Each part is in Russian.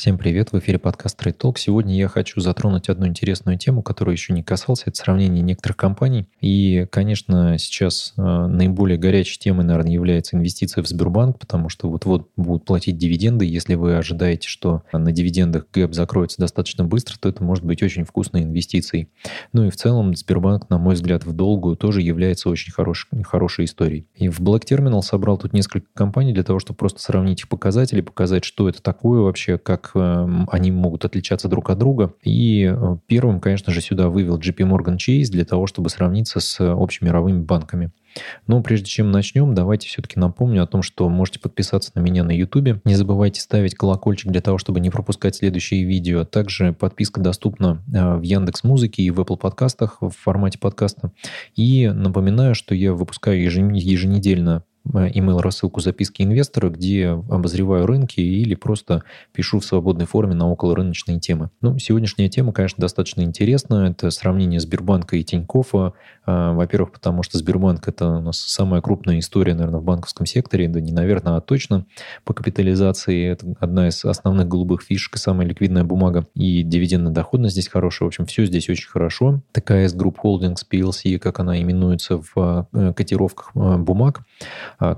Всем привет, в эфире подкаст Trade Talk. Сегодня я хочу затронуть одну интересную тему, которую еще не касался, это сравнение некоторых компаний. И, конечно, сейчас э, наиболее горячей темой, наверное, является инвестиция в Сбербанк, потому что вот-вот будут платить дивиденды. Если вы ожидаете, что на дивидендах гэп закроется достаточно быстро, то это может быть очень вкусной инвестицией. Ну и в целом Сбербанк, на мой взгляд, в долгую тоже является очень хорош, хорошей историей. И в Black Terminal собрал тут несколько компаний для того, чтобы просто сравнить их показатели, показать, что это такое вообще, как Эм, они могут отличаться друг от друга. И э, первым, конечно же, сюда вывел JP Morgan Chase для того, чтобы сравниться с общемировыми банками. Но прежде чем начнем, давайте все-таки напомню о том, что можете подписаться на меня на YouTube. Не забывайте ставить колокольчик для того, чтобы не пропускать следующие видео. Также подписка доступна э, в Яндекс Музыке и в Apple подкастах в формате подкаста. И напоминаю, что я выпускаю еженедельно email э, рассылку записки инвестора, где обозреваю рынки или просто пишу в свободной форме на околорыночные темы. Ну, сегодняшняя тема, конечно, достаточно интересная. Это сравнение Сбербанка и Тинькоффа. А, во-первых, потому что Сбербанк – это у нас самая крупная история, наверное, в банковском секторе. Да не наверное, а точно по капитализации. Это одна из основных голубых фишек и самая ликвидная бумага. И дивидендная доходность здесь хорошая. В общем, все здесь очень хорошо. ТКС Group Holdings PLC, как она именуется в э, котировках э, бумаг,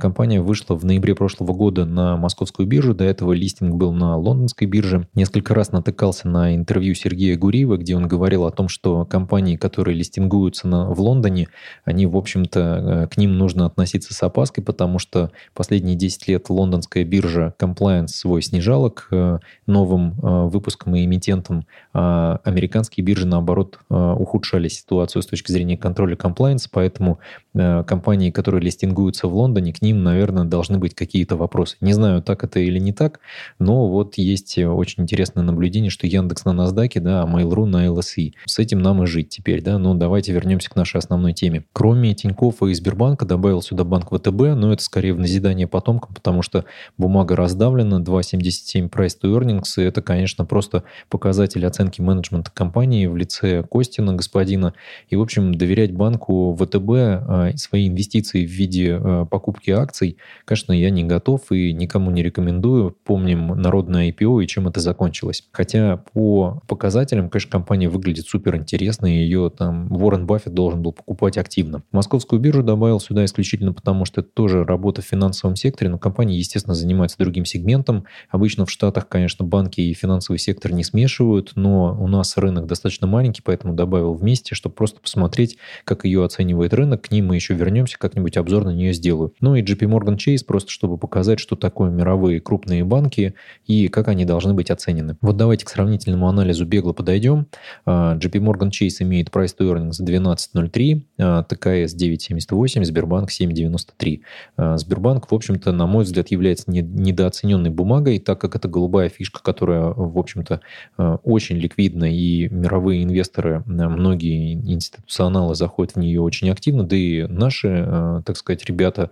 компания вышла в ноябре прошлого года на московскую биржу. До этого листинг был на лондонской бирже. Несколько раз натыкался на интервью Сергея Гуриева, где он говорил о том, что компании, которые листингуются на, в Лондоне, они, в общем-то, э, к ним нужно относиться с опаской, потому что последние 10 лет лондонская биржа compliance свой снижала к э, новым э, выпускам и эмитентам, а американские биржи, наоборот, ухудшали ситуацию с точки зрения контроля compliance, поэтому компании, которые листингуются в Лондоне, к ним, наверное, должны быть какие-то вопросы. Не знаю, так это или не так, но вот есть очень интересное наблюдение, что Яндекс на NASDAQ, да, а Mail.ru на LSE. С этим нам и жить теперь, да. Ну, давайте вернемся к нашей основной теме. Кроме Тинькоффа и Сбербанка добавил сюда банк ВТБ, но это скорее в назидание потомкам, потому что бумага раздавлена, 2,77 price to earnings, и это, конечно, просто показатель оценки менеджмента компании в лице Костина, господина. И, в общем, доверять банку ВТБ а, свои инвестиции в виде а, покупки покупки акций, конечно, я не готов и никому не рекомендую. Помним народное IPO и чем это закончилось. Хотя по показателям, конечно, компания выглядит супер интересно, и ее там Уоррен Баффет должен был покупать активно. Московскую биржу добавил сюда исключительно потому, что это тоже работа в финансовом секторе, но компания, естественно, занимается другим сегментом. Обычно в Штатах, конечно, банки и финансовый сектор не смешивают, но у нас рынок достаточно маленький, поэтому добавил вместе, чтобы просто посмотреть, как ее оценивает рынок. К ним мы еще вернемся, как-нибудь обзор на нее сделаю. Ну и JP Morgan Chase, просто чтобы показать, что такое мировые крупные банки и как они должны быть оценены. Вот давайте к сравнительному анализу бегло подойдем. А, JP Morgan Chase имеет price to earnings 12.03, ТКС 9.78, Сбербанк 7.93. А, Сбербанк, в общем-то, на мой взгляд, является недооцененной бумагой, так как это голубая фишка, которая, в общем-то, а, очень ликвидна, и мировые инвесторы, многие институционалы заходят в нее очень активно, да и наши, так сказать, ребята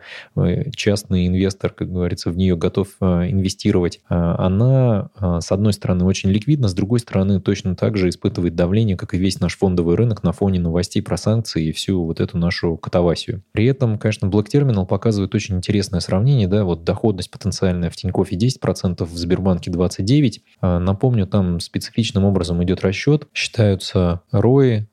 частный инвестор, как говорится, в нее готов а, инвестировать, а, она, с одной стороны, очень ликвидна, с другой стороны, точно так же испытывает давление, как и весь наш фондовый рынок на фоне новостей про санкции и всю вот эту нашу катавасию. При этом, конечно, Black Terminal показывает очень интересное сравнение, да, вот доходность потенциальная в Тинькоффе 10%, в Сбербанке 29%. Напомню, там специфичным образом идет расчет, считаются ROI,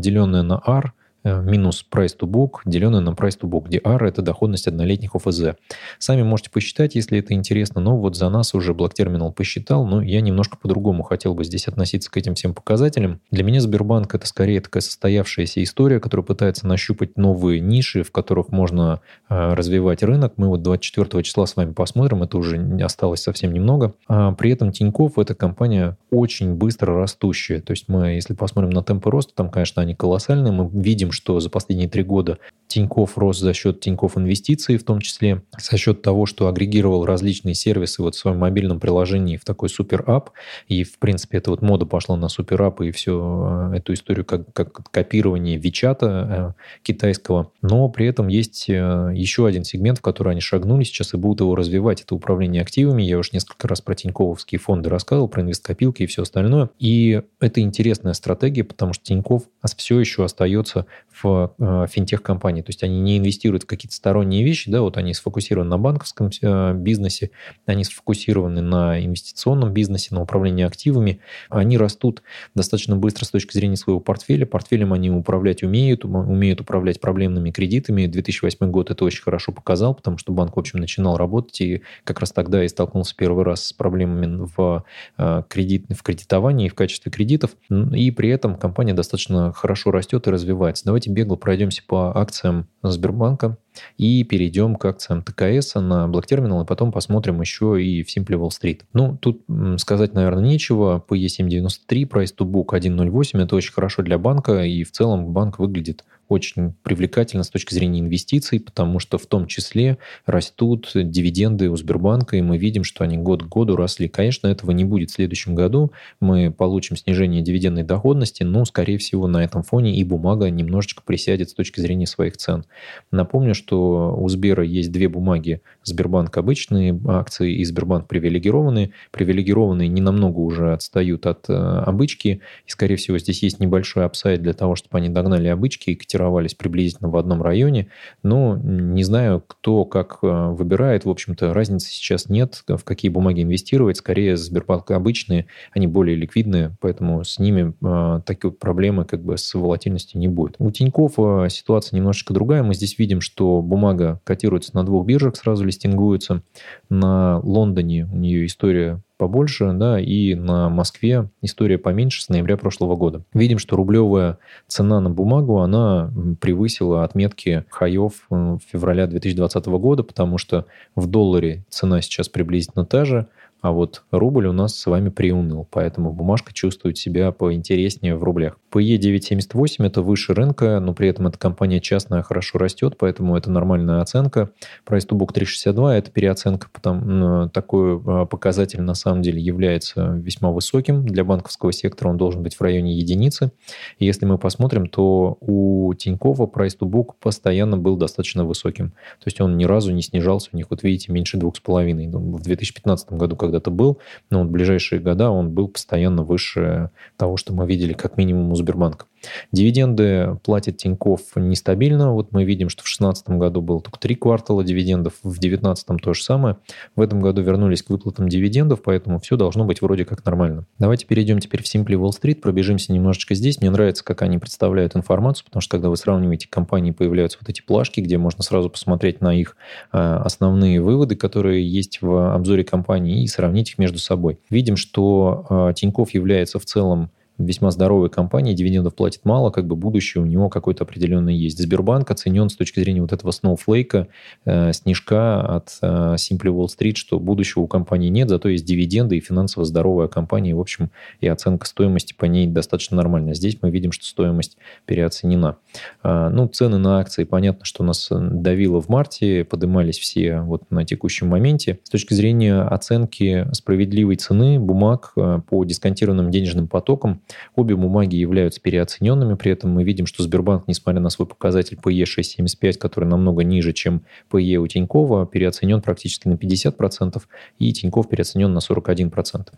деленные на R, Э, минус price to book, деленное на price to book, где R – это доходность однолетних ОФЗ. Сами можете посчитать, если это интересно, но вот за нас уже Black Terminal посчитал, но я немножко по-другому хотел бы здесь относиться к этим всем показателям. Для меня Сбербанк – это скорее такая состоявшаяся история, которая пытается нащупать новые ниши, в которых можно э, развивать рынок. Мы вот 24 числа с вами посмотрим, это уже осталось совсем немного. А при этом Тинькофф – это компания очень быстро растущая. То есть мы, если посмотрим на темпы роста, там, конечно, они колоссальные. Мы видим, что за последние три года Тиньков рос за счет Тиньков инвестиций, в том числе за счет того, что агрегировал различные сервисы вот в своем мобильном приложении в такой супер-ап. И, в принципе, эта вот мода пошла на супер-ап и всю э, эту историю как, как копирование Вичата э, китайского. Но при этом есть э, еще один сегмент, в который они шагнули сейчас и будут его развивать. Это управление активами. Я уже несколько раз про Тиньковские фонды рассказывал, про инвесткопилки и все остальное. И это интересная стратегия, потому что Тиньков все еще остается в финтех-компании компании. То есть они не инвестируют в какие-то сторонние вещи, да, вот они сфокусированы на банковском э, бизнесе, они сфокусированы на инвестиционном бизнесе, на управлении активами. Они растут достаточно быстро с точки зрения своего портфеля. Портфелем они управлять умеют, умеют управлять проблемными кредитами. 2008 год это очень хорошо показал, потому что банк, в общем, начинал работать и как раз тогда и столкнулся первый раз с проблемами в, э, кредит, в кредитовании и в качестве кредитов. И при этом компания достаточно хорошо растет и развивается. Давайте бегло пройдемся по акциям Сбербанка и перейдем к акциям ТКС на Terminal, и потом посмотрим еще и в Simple Wall Street. Ну, тут сказать, наверное, нечего. PE793, price to book 1.08, это очень хорошо для банка, и в целом банк выглядит очень привлекательно с точки зрения инвестиций, потому что в том числе растут дивиденды у Сбербанка, и мы видим, что они год к году росли. Конечно, этого не будет в следующем году. Мы получим снижение дивидендной доходности, но, скорее всего, на этом фоне и бумага немножечко присядет с точки зрения своих цен. Напомню, что у Сбера есть две бумаги. Сбербанк обычные акции и Сбербанк привилегированные. Привилегированные не намного уже отстают от э, обычки, и, скорее всего, здесь есть небольшой апсайд для того, чтобы они догнали обычки и котировались приблизительно в одном районе. Но не знаю, кто как э, выбирает. В общем-то, разницы сейчас нет, в какие бумаги инвестировать. Скорее, Сбербанк обычные, они более ликвидные, поэтому с ними э, такие проблемы как бы с волатильностью не будет. У Тиньков э, ситуация немножечко другая. Мы здесь видим, что бумага котируется на двух биржах, сразу листингуется. На Лондоне у нее история побольше, да, и на Москве история поменьше с ноября прошлого года. Видим, что рублевая цена на бумагу, она превысила отметки хаев э, февраля 2020 года, потому что в долларе цена сейчас приблизительно та же, а вот рубль у нас с вами приуныл, поэтому бумажка чувствует себя поинтереснее в рублях. PE 978 это выше рынка, но при этом эта компания частная хорошо растет, поэтому это нормальная оценка. Price to book 362 это переоценка, потому такой а, показатель на самом деле является весьма высоким. Для банковского сектора он должен быть в районе единицы. И если мы посмотрим, то у Тинькова price to book постоянно был достаточно высоким. То есть он ни разу не снижался, у них, вот видите, меньше 2,5. В 2015 году, когда-то был, но вот в ближайшие года он был постоянно выше того, что мы видели как минимум у Сбербанка. Дивиденды платит Тиньков нестабильно. Вот мы видим, что в 2016 году было только три квартала дивидендов, в 2019 то же самое. В этом году вернулись к выплатам дивидендов, поэтому все должно быть вроде как нормально. Давайте перейдем теперь в Simply Wall Street, пробежимся немножечко здесь. Мне нравится, как они представляют информацию, потому что когда вы сравниваете компании, появляются вот эти плашки, где можно сразу посмотреть на их а, основные выводы, которые есть в обзоре компании, и сравнить их между собой. Видим, что а, Тиньков является в целом весьма здоровой компании, дивидендов платит мало, как бы будущее у него какое-то определенное есть. Сбербанк оценен с точки зрения вот этого сноуфлейка, э, снежка от э, Simply Wall Street, что будущего у компании нет, зато есть дивиденды и финансово здоровая компания, в общем, и оценка стоимости по ней достаточно нормальная. Здесь мы видим, что стоимость переоценена. Э, ну, цены на акции, понятно, что нас давило в марте, поднимались все вот на текущем моменте. С точки зрения оценки справедливой цены бумаг э, по дисконтированным денежным потокам, Обе бумаги являются переоцененными, при этом мы видим, что Сбербанк, несмотря на свой показатель PE 6,75, который намного ниже, чем PE у Тинькова, переоценен практически на 50%, и Тиньков переоценен на 41%.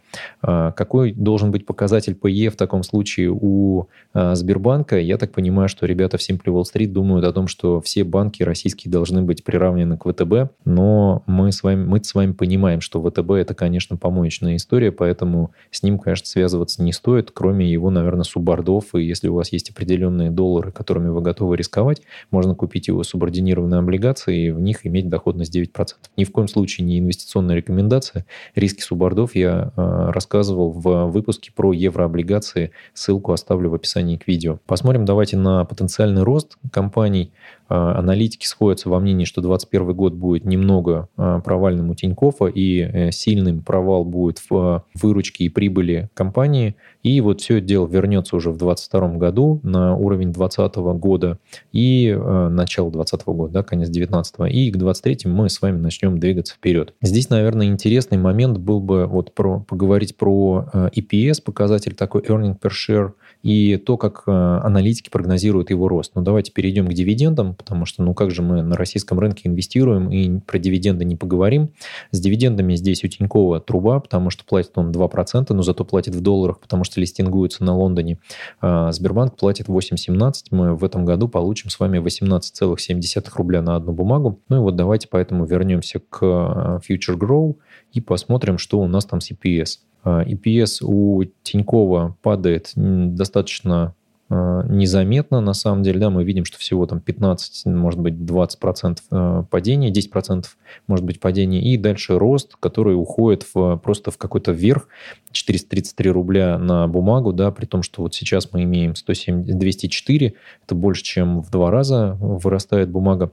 А, какой должен быть показатель PE в таком случае у а, Сбербанка? Я так понимаю, что ребята в Simply Wall Street думают о том, что все банки российские должны быть приравнены к ВТБ, но мы с вами, мы с вами понимаем, что ВТБ это, конечно, помоечная история, поэтому с ним, конечно, связываться не стоит, кроме кроме его, наверное, субордов. И если у вас есть определенные доллары, которыми вы готовы рисковать, можно купить его субординированные облигации и в них иметь доходность 9%. Ни в коем случае не инвестиционная рекомендация. Риски субордов я э, рассказывал в выпуске про еврооблигации. Ссылку оставлю в описании к видео. Посмотрим давайте на потенциальный рост компаний. Э, аналитики сходятся во мнении, что 2021 год будет немного э, провальным у Тинькоффа и э, сильным провал будет в выручке и прибыли компании. И вот все это дело вернется уже в 2022 году на уровень 2020 года и начало 2020 года, да, конец 2019. И к 2023 мы с вами начнем двигаться вперед. Здесь, наверное, интересный момент был бы вот про, поговорить про EPS, показатель такой earning per share, и то, как аналитики прогнозируют его рост. Но давайте перейдем к дивидендам потому что, ну как же мы на российском рынке инвестируем и про дивиденды не поговорим. С дивидендами здесь у Тинькова труба, потому что платит он 2%, но зато платит в долларах, потому что листингуется на Лондоне. А Сбербанк платит 8,17. Мы в этом году получим с вами 18,7 рубля на одну бумагу. Ну и вот давайте поэтому вернемся к а, Future Grow и посмотрим, что у нас там с EPS. EPS у Тинькова падает достаточно незаметно, на самом деле, да, мы видим, что всего там 15, может быть, 20% э, падения, 10% может быть падения, и дальше рост, который уходит в, просто в какой-то вверх, 433 рубля на бумагу, да, при том, что вот сейчас мы имеем 107, 204, это больше, чем в два раза вырастает бумага.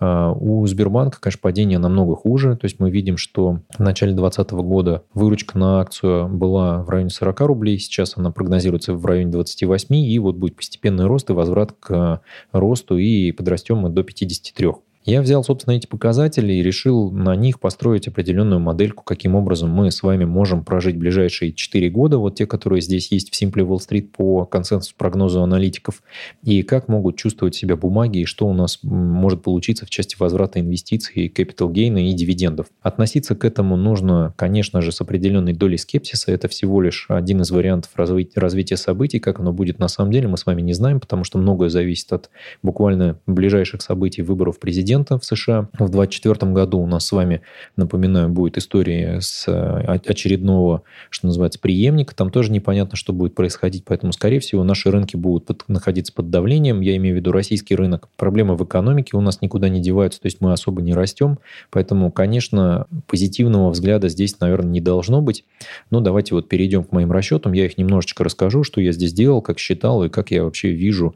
А у Сбербанка, конечно, падение намного хуже, то есть мы видим, что в начале 2020 года выручка на акцию была в районе 40 рублей, сейчас она прогнозируется в районе 28, и вот будет постепенный рост и возврат к росту, и подрастем мы до 53. Я взял, собственно, эти показатели и решил на них построить определенную модельку, каким образом мы с вами можем прожить ближайшие 4 года, вот те, которые здесь есть в Simple Wall Street по консенсусу прогнозу аналитиков, и как могут чувствовать себя бумаги, и что у нас может получиться в части возврата инвестиций, capital gain и дивидендов. Относиться к этому нужно, конечно же, с определенной долей скепсиса. Это всего лишь один из вариантов развития событий. Как оно будет на самом деле, мы с вами не знаем, потому что многое зависит от буквально ближайших событий выборов президента, президента в США. В 2024 году у нас с вами, напоминаю, будет история с э, очередного, что называется, преемника. Там тоже непонятно, что будет происходить, поэтому, скорее всего, наши рынки будут под, находиться под давлением. Я имею в виду российский рынок. Проблемы в экономике у нас никуда не деваются, то есть мы особо не растем. Поэтому, конечно, позитивного взгляда здесь, наверное, не должно быть. Но давайте вот перейдем к моим расчетам. Я их немножечко расскажу, что я здесь делал, как считал и как я вообще вижу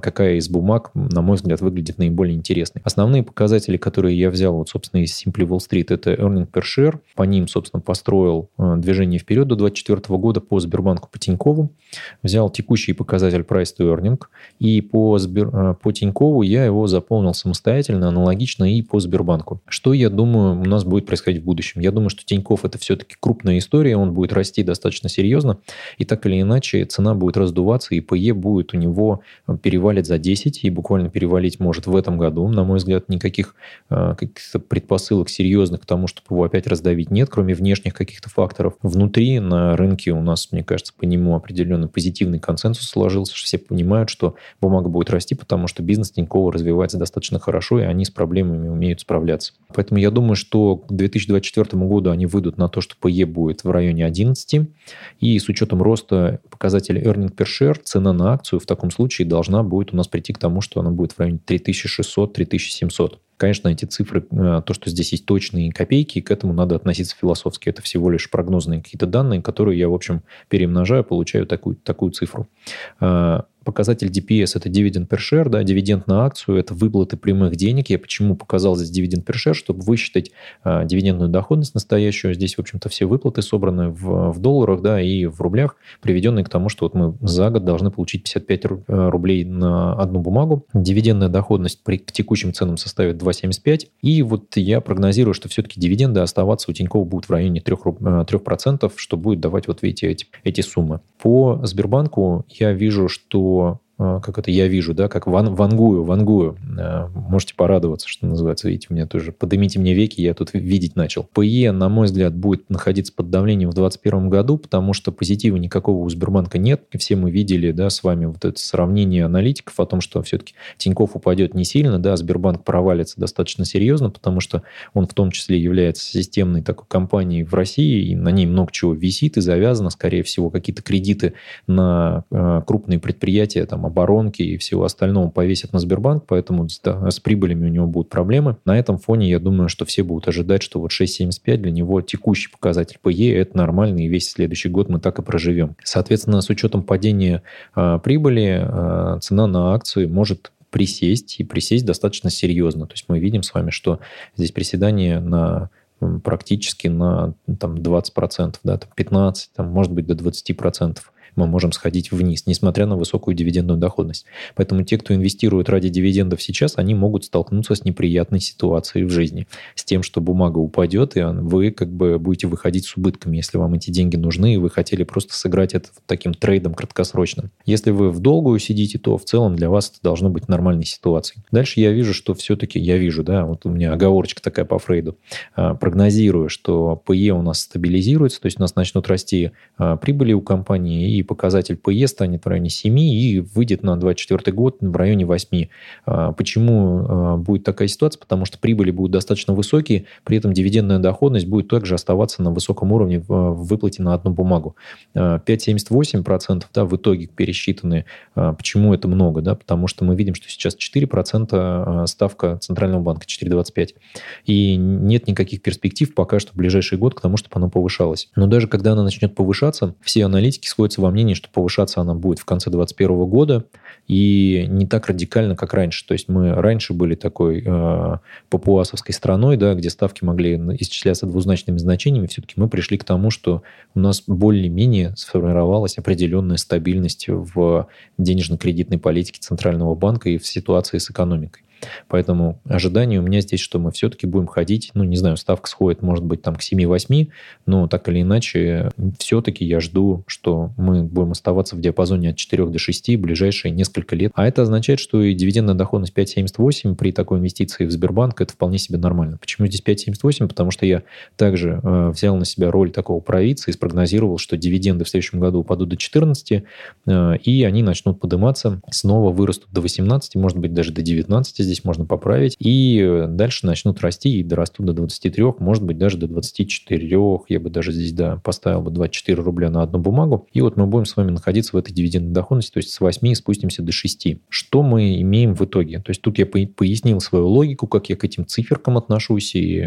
какая из бумаг, на мой взгляд, выглядит наиболее интересной. Основные показатели, которые я взял, вот, собственно, из Simply Wall Street, это earning per share. По ним, собственно, построил а, движение вперед до 2024 года по Сбербанку, по Тинькову. Взял текущий показатель price to earning. И по, Сбер... А, по Тинькову я его заполнил самостоятельно, аналогично и по Сбербанку. Что, я думаю, у нас будет происходить в будущем? Я думаю, что Тиньков это все-таки крупная история, он будет расти достаточно серьезно. И так или иначе цена будет раздуваться, и PE будет у него перевалит за 10 и буквально перевалить может в этом году. На мой взгляд, никаких э, каких-то предпосылок серьезных к тому, чтобы его опять раздавить нет, кроме внешних каких-то факторов. Внутри на рынке у нас, мне кажется, по нему определенный позитивный консенсус сложился, что все понимают, что бумага будет расти, потому что бизнес Тинькова развивается достаточно хорошо, и они с проблемами умеют справляться. Поэтому я думаю, что к 2024 году они выйдут на то, что PE будет в районе 11, и с учетом роста показателя earning per share, цена на акцию в таком случае должна должна будет у нас прийти к тому, что она будет в районе 3600-3700. Конечно, эти цифры, э, то, что здесь есть точные копейки, к этому надо относиться философски. Это всего лишь прогнозные какие-то данные, которые я, в общем, перемножаю, получаю такую, такую цифру. Э, показатель DPS – это dividend per share, да, дивиденд на акцию – это выплаты прямых денег. Я почему показал здесь dividend per share, чтобы высчитать а, дивидендную доходность настоящую. Здесь, в общем-то, все выплаты собраны в, в долларах да, и в рублях, приведенные к тому, что вот мы за год должны получить 55 э, рублей на одну бумагу. Дивидендная доходность при, к текущим ценам составит 2,75. И вот я прогнозирую, что все-таки дивиденды оставаться у Тинькова будут в районе 3%, 3% что будет давать, вот видите, эти, эти суммы. По Сбербанку я вижу, что а, как это я вижу, да, как ван, вангую, вангую. А, можете порадоваться, что называется. Видите, мне тоже поднимите мне веки, я тут видеть начал. ПЕ, на мой взгляд, будет находиться под давлением в 2021 году, потому что позитива никакого у Сбербанка нет. Все мы видели, да, с вами вот это сравнение аналитиков о том, что все-таки Тиньков упадет не сильно, да, Сбербанк провалится достаточно серьезно, потому что он в том числе является системной такой компанией в России, и на ней много чего висит и завязано, скорее всего, какие-то кредиты на э, крупные предприятия, там, оборонки и всего остального повесят на Сбербанк, поэтому с, да, с прибылями у него будут проблемы. На этом фоне я думаю, что все будут ожидать, что вот 6,75 для него текущий показатель PE это нормально, и весь следующий год мы так и проживем. Соответственно, с учетом падения э, прибыли, э, цена на акции может присесть и присесть достаточно серьезно. То есть мы видим с вами, что здесь приседание на практически на там, 20%, да, там 15%, там, может быть, до 20%. Мы можем сходить вниз, несмотря на высокую дивидендную доходность. Поэтому те, кто инвестирует ради дивидендов сейчас, они могут столкнуться с неприятной ситуацией в жизни, с тем, что бумага упадет, и вы как бы будете выходить с убытками, если вам эти деньги нужны, и вы хотели просто сыграть это таким трейдом краткосрочным. Если вы в долгую сидите, то в целом для вас это должно быть нормальной ситуацией. Дальше я вижу, что все-таки, я вижу, да, вот у меня оговорочка такая по Фрейду, а, прогнозирую, что PE у нас стабилизируется, то есть у нас начнут расти а, прибыли у компании, и показатель PE станет в районе 7 и выйдет на 2024 год в районе 8. А, почему будет такая ситуация? Потому что прибыли будут достаточно высокие, при этом дивидендная доходность будет также оставаться на высоком уровне в выплате на одну бумагу. 5,78% да, в итоге пересчитаны. Почему это много? Да? Потому что мы видим, что сейчас 4% ставка Центрального банка, 4,25. И нет никаких перспектив пока что в ближайший год к тому, чтобы она повышалась. Но даже когда она начнет повышаться, все аналитики сходятся во мнении, что повышаться она будет в конце 2021 года и не так радикально, как раньше. То есть мы раньше были такой э, папуасовской страной, да, где ставки могли исчисляться двузначными значениями. Все-таки мы пришли к тому, что у нас более-менее сформировалась определенная стабильность в денежно-кредитной политике Центрального банка и в ситуации с экономикой. Поэтому ожидание у меня здесь, что мы все-таки будем ходить, ну, не знаю, ставка сходит, может быть, там к 7-8, но так или иначе, все-таки я жду, что мы будем оставаться в диапазоне от 4 до 6 в ближайшие несколько лет. А это означает, что и дивидендная доходность 5,78 при такой инвестиции в Сбербанк это вполне себе нормально. Почему здесь 5,78? Потому что я также э, взял на себя роль такого провидца и спрогнозировал, что дивиденды в следующем году упадут до 14, э, и они начнут подниматься, снова вырастут до 18, может быть, даже до 19 здесь можно поправить, и дальше начнут расти и дорастут до 23, может быть, даже до 24, я бы даже здесь, да, поставил бы 24 рубля на одну бумагу, и вот мы будем с вами находиться в этой дивидендной доходности, то есть с 8 спустимся до 6. Что мы имеем в итоге? То есть тут я пояснил свою логику, как я к этим циферкам отношусь, и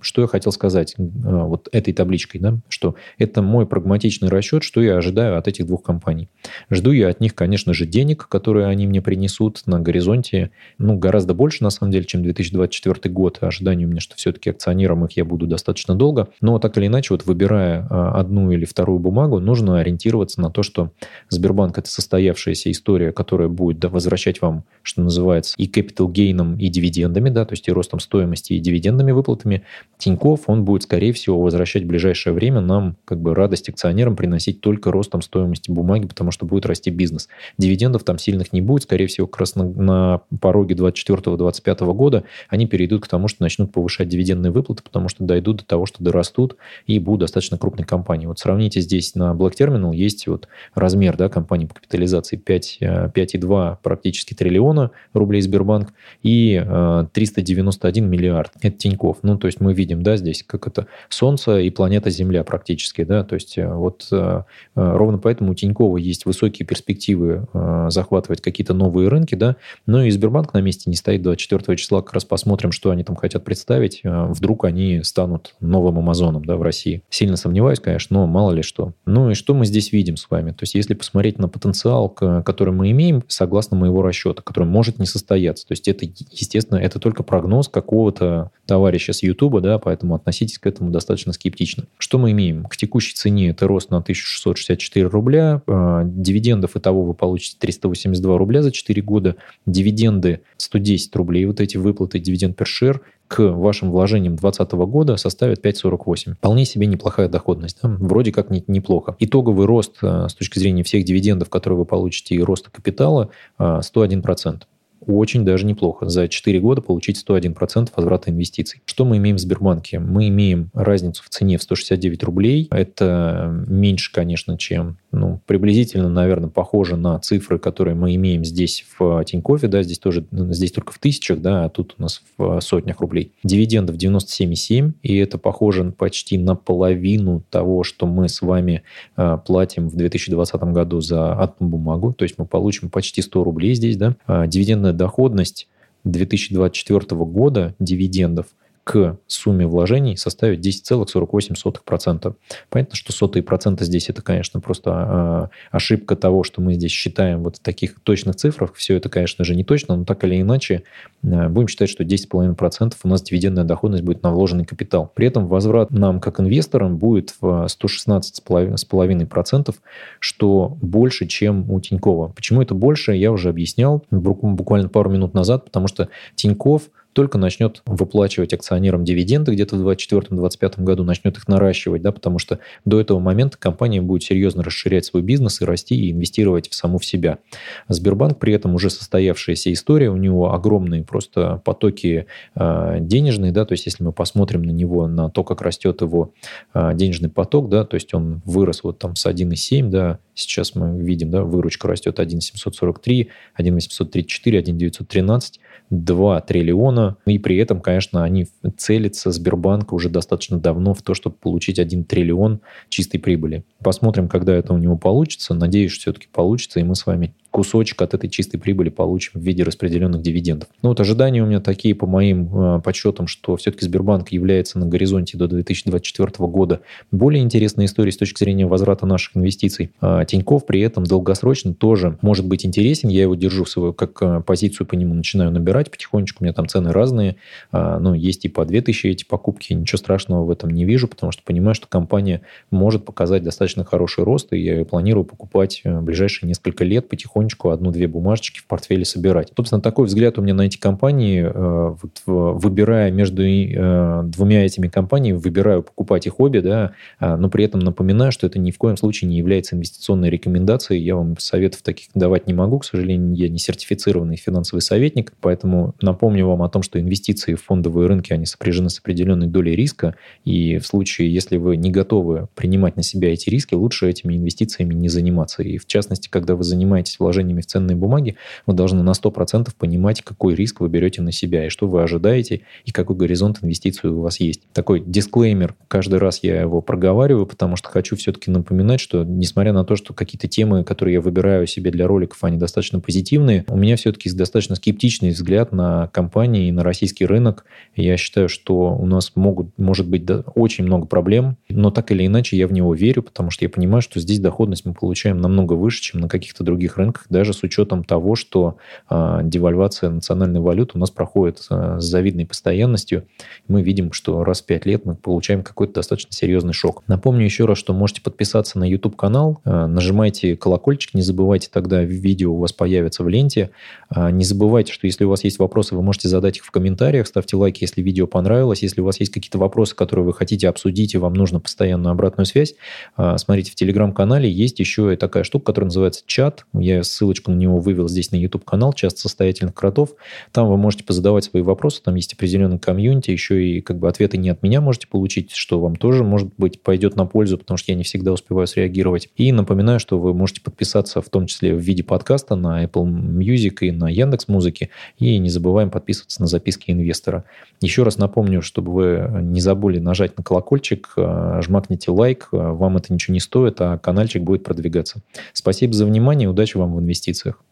что я хотел сказать а, вот этой табличкой, да, что это мой прагматичный расчет, что я ожидаю от этих двух компаний. Жду я от них, конечно же, денег, которые они мне принесут на горизонте, ну, гораздо больше, на самом деле, чем 2024 год. Ожидание у меня, что все-таки акционером их я буду достаточно долго. Но так или иначе, вот выбирая а, одну или вторую бумагу, нужно ориентироваться на то, что Сбербанк – это состоявшаяся история, которая будет возвращать вам, что называется, и capital гейном, и дивидендами, да, то есть и ростом стоимости, и дивидендными выплатами. Тиньков, он будет, скорее всего, возвращать в ближайшее время нам как бы радость акционерам приносить только ростом стоимости бумаги, потому что будет расти бизнес. Дивидендов там сильных не будет, скорее всего, как раз на, на пороге 2024-2025 года они перейдут к тому, что начнут повышать дивидендные выплаты, потому что дойдут до того, что дорастут и будут достаточно крупной компанией. Вот сравните здесь на Black Terminal есть вот размер да, компании по капитализации 5, 5,2 э, практически триллиона рублей Сбербанк и 391 э, миллиард. Это Тиньков. Ну, то есть мы видим, да, здесь как это Солнце и планета Земля практически, да, то есть э, вот ровно поэтому у Тинькова есть высокие перспективы захватывать какие-то новые рынки, да, но и Сбербанк на месте не стоит 24 числа, как раз посмотрим, что они там хотят представить. Э, вдруг они станут новым Амазоном да, в России. Сильно сомневаюсь, конечно, но мало ли что. Ну и что мы здесь видим с вами? То есть если посмотреть на потенциал, который мы имеем, согласно моего расчета, который может не состояться. То есть это, естественно, это только прогноз какого-то товарища с Ютуба, да, поэтому относитесь к этому достаточно скептично. Что мы имеем? К текущей цене это рост на 1664 рубля, э, дивидендов и того вы получите 382 рубля за 4 года, дивиденды 110 рублей, вот эти выплаты дивиденд share к вашим вложениям 2020 года составят 5,48. Вполне себе неплохая доходность. Да? Вроде как не, неплохо. Итоговый рост э, с точки зрения всех дивидендов, которые вы получите, и роста капитала 101%. Э, очень даже неплохо. За 4 года получить 101% возврата инвестиций. Что мы имеем в Сбербанке? Мы имеем разницу в цене в 169 рублей. Это меньше, конечно, чем, ну, приблизительно, наверное, похоже на цифры, которые мы имеем здесь в Тинькове, да, здесь тоже, здесь только в тысячах, да, а тут у нас в сотнях рублей. Дивидендов 97,7, и это похоже почти на половину того, что мы с вами э, платим в 2020 году за одну бумагу, то есть мы получим почти 100 рублей здесь, да. А дивидендная доходность 2024 года дивидендов к сумме вложений составит 10,48%. Понятно, что сотые процента здесь это, конечно, просто а, ошибка того, что мы здесь считаем вот в таких точных цифрах. Все это, конечно же, не точно, но так или иначе а, будем считать, что 10,5% у нас дивидендная доходность будет на вложенный капитал. При этом возврат нам, как инвесторам, будет в 116,5%, что больше, чем у Тинькова. Почему это больше, я уже объяснял буквально пару минут назад, потому что Тиньков – только начнет выплачивать акционерам дивиденды где-то в 2024-2025 году, начнет их наращивать, да, потому что до этого момента компания будет серьезно расширять свой бизнес и расти, и инвестировать в саму в себя. Сбербанк при этом уже состоявшаяся история, у него огромные просто потоки э, денежные, да, то есть если мы посмотрим на него, на то, как растет его э, денежный поток, да, то есть он вырос вот там с 1,7, да, сейчас мы видим, да, выручка растет 1,743, 1,834, 1,913, 2 триллиона. И при этом, конечно, они целятся, Сбербанк, уже достаточно давно в то, чтобы получить 1 триллион чистой прибыли. Посмотрим, когда это у него получится. Надеюсь, все-таки получится, и мы с вами кусочек от этой чистой прибыли получим в виде распределенных дивидендов. Ну вот ожидания у меня такие по моим э, подсчетам, что все-таки Сбербанк является на горизонте до 2024 года более интересной историей с точки зрения возврата наших инвестиций. А Тиньков при этом долгосрочно тоже может быть интересен. Я его держу в свою как э, позицию по нему начинаю набирать потихонечку. У меня там цены разные. А, ну, есть и по 2000 эти покупки. Ничего страшного в этом не вижу, потому что понимаю, что компания может показать достаточно хороший рост, и я ее планирую покупать э, в ближайшие несколько лет потихоньку потихонечку одну-две бумажечки в портфеле собирать. Собственно, такой взгляд у меня на эти компании. Э, вот, выбирая между э, двумя этими компаниями, выбираю покупать их обе, да, а, но при этом напоминаю, что это ни в коем случае не является инвестиционной рекомендацией. Я вам советов таких давать не могу. К сожалению, я не сертифицированный финансовый советник, поэтому напомню вам о том, что инвестиции в фондовые рынки, они сопряжены с определенной долей риска, и в случае, если вы не готовы принимать на себя эти риски, лучше этими инвестициями не заниматься. И в частности, когда вы занимаетесь вложением вложениями в ценные бумаги, вы должны на 100% понимать, какой риск вы берете на себя и что вы ожидаете, и какой горизонт инвестиций у вас есть. Такой дисклеймер, каждый раз я его проговариваю, потому что хочу все-таки напоминать, что несмотря на то, что какие-то темы, которые я выбираю себе для роликов, они достаточно позитивные, у меня все-таки достаточно скептичный взгляд на компании и на российский рынок. Я считаю, что у нас могут, может быть очень много проблем, но так или иначе я в него верю, потому что я понимаю, что здесь доходность мы получаем намного выше, чем на каких-то других рынках, рынках, даже с учетом того, что э, девальвация национальной валюты у нас проходит э, с завидной постоянностью. Мы видим, что раз в 5 лет мы получаем какой-то достаточно серьезный шок. Напомню еще раз, что можете подписаться на YouTube-канал, э, нажимайте колокольчик, не забывайте, тогда видео у вас появится в ленте. Э, не забывайте, что если у вас есть вопросы, вы можете задать их в комментариях, ставьте лайки, если видео понравилось. Если у вас есть какие-то вопросы, которые вы хотите обсудить, и вам нужно постоянную обратную связь, э, смотрите, в Телеграм-канале есть еще и такая штука, которая называется чат. Я ссылочку на него вывел здесь на YouTube-канал «Часть состоятельных кротов». Там вы можете позадавать свои вопросы, там есть определенный комьюнити, еще и как бы ответы не от меня можете получить, что вам тоже, может быть, пойдет на пользу, потому что я не всегда успеваю среагировать. И напоминаю, что вы можете подписаться в том числе в виде подкаста на Apple Music и на Яндекс Музыки. И не забываем подписываться на записки инвестора. Еще раз напомню, чтобы вы не забыли нажать на колокольчик, э, жмакните лайк, э, вам это ничего не стоит, а каналчик будет продвигаться. Спасибо за внимание, удачи вам в инвестициях.